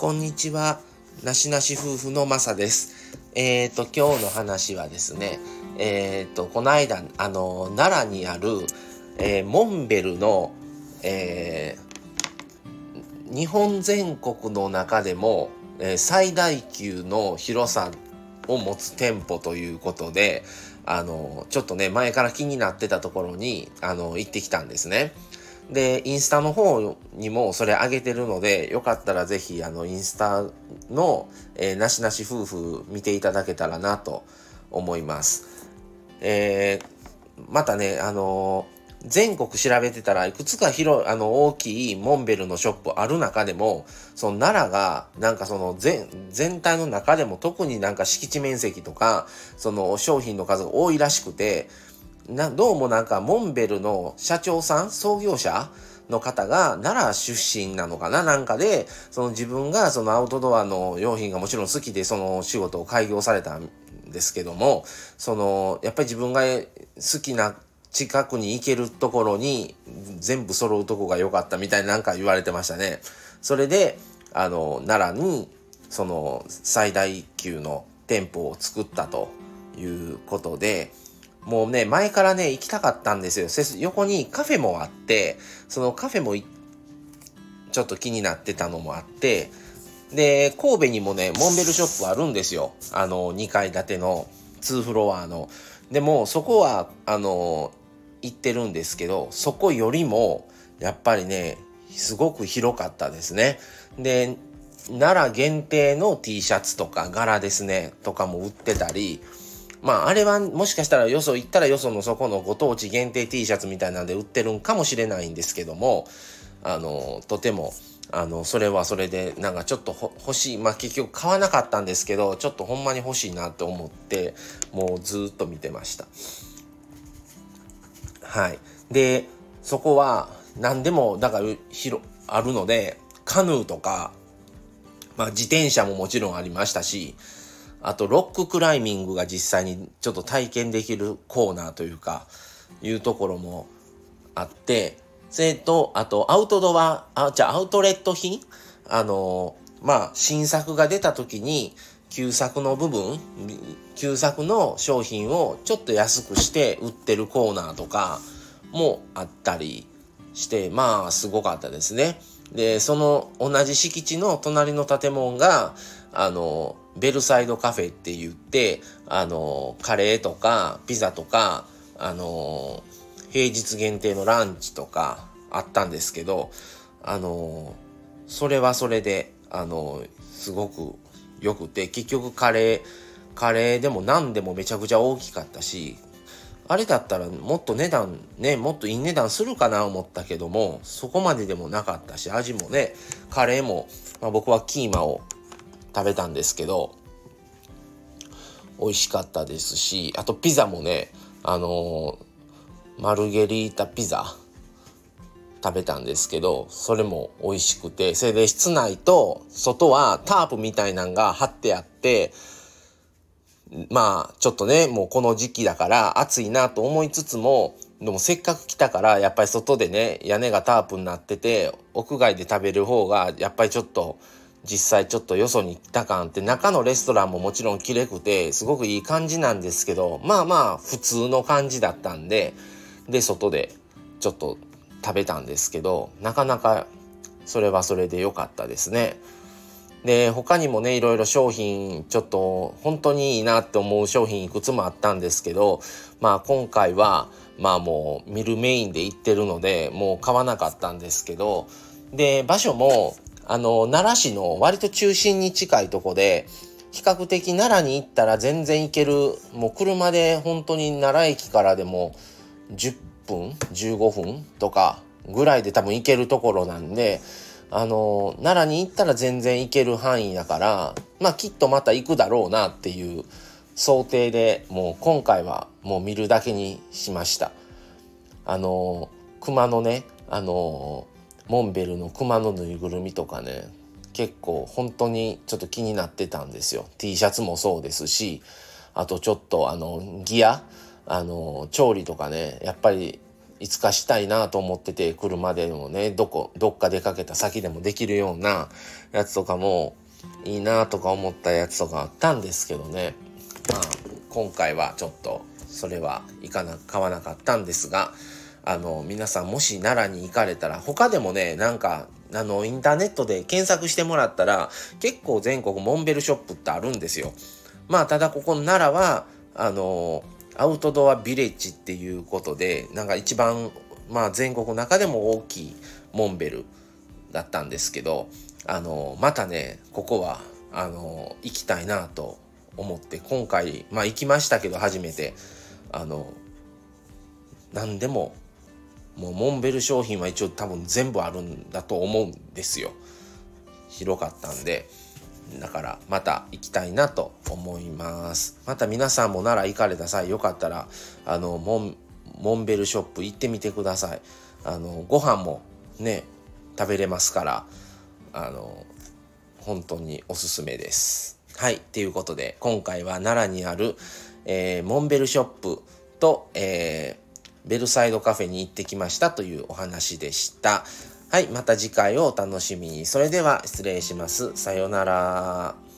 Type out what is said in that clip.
こんにちは。なしなし夫婦のまさです。えっ、ー、と、今日の話はですね、えっ、ー、と、この間、あの、奈良にある、えー、モンベルの、え日本全国の中でも、え最大級の広さを持つ店舗ということで、あの、ちょっとね、前から気になってたところに、あの、行ってきたんですね。で、インスタの方にもそれ上げてるので、よかったらぜひ、あの、インスタの、えー、なしなし夫婦見ていただけたらなと思います。えー、またね、あのー、全国調べてたらいくつか広あの大きいモンベルのショップある中でもその奈良がなんかその全全体の中でも特になんか敷地面積とかその商品の数が多いらしくてなどうもなんかモンベルの社長さん創業者の方が奈良出身なのかななんかでその自分がそのアウトドアの用品がもちろん好きでその仕事を開業されたんですけどもそのやっぱり自分が好きな近くに行けるところに全部揃うとこが良かったみたいななんか言われてましたね。それで、あの、奈良にその最大級の店舗を作ったということで、もうね、前からね、行きたかったんですよ。横にカフェもあって、そのカフェもちょっと気になってたのもあって、で、神戸にもね、モンベルショップあるんですよ。あの、2階建ての2フロアの。でも、そこは、あの、行ってるんですけど、そこよりも、やっぱりね、すごく広かったですね。で、奈良限定の T シャツとか柄ですね、とかも売ってたり、まあ、あれはもしかしたらよそ行ったらよそのそこのご当地限定 T シャツみたいなんで売ってるんかもしれないんですけども、あの、とても、あの、それはそれで、なんかちょっと欲しい。まあ結局買わなかったんですけど、ちょっとほんまに欲しいなと思って、もうずっと見てました。はい。で、そこは何でも、だから広、あるので、カヌーとか、まあ自転車ももちろんありましたし、あとロッククライミングが実際にちょっと体験できるコーナーというか、いうところもあって、それと、あとアウトドア、あ、じゃあアウトレット品あの、まあ新作が出た時に、旧作の部分、旧作の商品をちょっと安くして売ってるコーナーとかもあったりして、まあすごかったですね。で、その同じ敷地の隣の建物が、あの、ベルサイドカフェって言って、あの、カレーとかピザとか、あの、平日限定のランチとかあったんですけど、あの、それはそれで、あの、すごくよくて、結局カレー、カレーでも何でもめちゃくちゃ大きかったし、あれだったらもっと値段ね、もっといい値段するかな思ったけども、そこまででもなかったし、味もね、カレーも、まあ、僕はキーマを食べたんですけど、美味しかったですし、あとピザもね、あのー、マルゲリータピザ食べたんですけど、それも美味しくて、それで室内と外はタープみたいなんが貼ってあって、まあ、ちょっとね、もうこの時期だから暑いなと思いつつも、でもせっかく来たから、やっぱり外でね、屋根がタープになってて、屋外で食べる方が、やっぱりちょっと、実際ちょっとよそに来た感って、中のレストランももちろん綺麗くて、すごくいい感じなんですけど、まあまあ、普通の感じだったんで、で、外でちょっと食べたんですけど、なかなかそれはそれで良かったですね。で、他にもね、いろいろ商品、ちょっと本当にいいなって思う商品いくつもあったんですけど、まあ今回は、まあもう見るメインで行ってるので、もう買わなかったんですけど、で、場所も、あの、奈良市の割と中心に近いとこで、比較的奈良に行ったら全然行ける、もう車で本当に奈良駅からでも10分、15分とかぐらいで多分行けるところなんで、あの、奈良に行ったら全然行ける範囲だから、まあきっとまた行くだろうなっていう想定でもう今回はもう見るだけにしました。あの、熊のね、あの、モンベルの熊のぬいぐるみとかね、結構本当にちょっと気になってたんですよ。T シャツもそうですし、あとちょっとあの、ギア、あの、調理とかね、やっぱりいつかしたいなと思ってて車でもねどこどっか出かけた先でもできるようなやつとかもいいなとか思ったやつとかあったんですけどねまあ今回はちょっとそれはいかな買わなかったんですがあの皆さんもし奈良に行かれたら他でもねなんかあのインターネットで検索してもらったら結構全国モンベルショップってあるんですよ。まあただここ奈良はあのアウトドアビレッジっていうことでなんか一番まあ全国の中でも大きいモンベルだったんですけどあのまたねここはあの行きたいなと思って今回まあ行きましたけど初めてあの何でももうモンベル商品は一応多分全部あるんだと思うんですよ。広かったんで。だからまた行きたいなと思います。また皆さんも奈良行かれた際よかったらあのモンモンベルショップ行ってみてください。あのご飯もね食べれますからあの本当におすすめです。はい。ということで今回は奈良にある、えー、モンベルショップと、えー、ベルサイドカフェに行ってきましたというお話でした。はい、また次回をお楽しみに。それでは失礼します。さようなら。